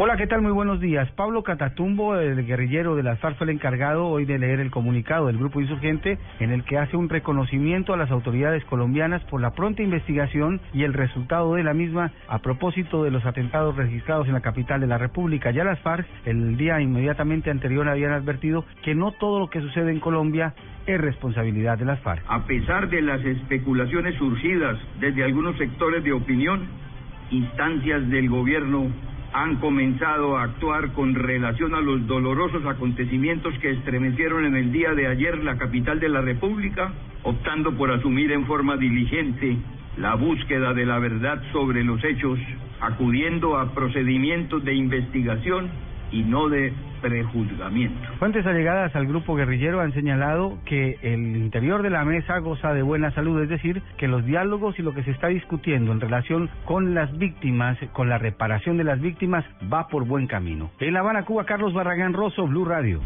Hola, ¿qué tal? Muy buenos días. Pablo Catatumbo, el guerrillero de las FARC, fue el encargado hoy de leer el comunicado del grupo insurgente en el que hace un reconocimiento a las autoridades colombianas por la pronta investigación y el resultado de la misma a propósito de los atentados registrados en la capital de la República. Ya las FARC, el día inmediatamente anterior, habían advertido que no todo lo que sucede en Colombia es responsabilidad de las FARC. A pesar de las especulaciones surgidas desde algunos sectores de opinión, instancias del gobierno han comenzado a actuar con relación a los dolorosos acontecimientos que estremecieron en el día de ayer la capital de la República, optando por asumir en forma diligente la búsqueda de la verdad sobre los hechos, acudiendo a procedimientos de investigación y no de prejuzgamiento. Fuentes allegadas al grupo guerrillero han señalado que el interior de la mesa goza de buena salud, es decir, que los diálogos y lo que se está discutiendo en relación con las víctimas, con la reparación de las víctimas, va por buen camino. En La Habana, Cuba, Carlos Barragán Rosso, Blue Radio.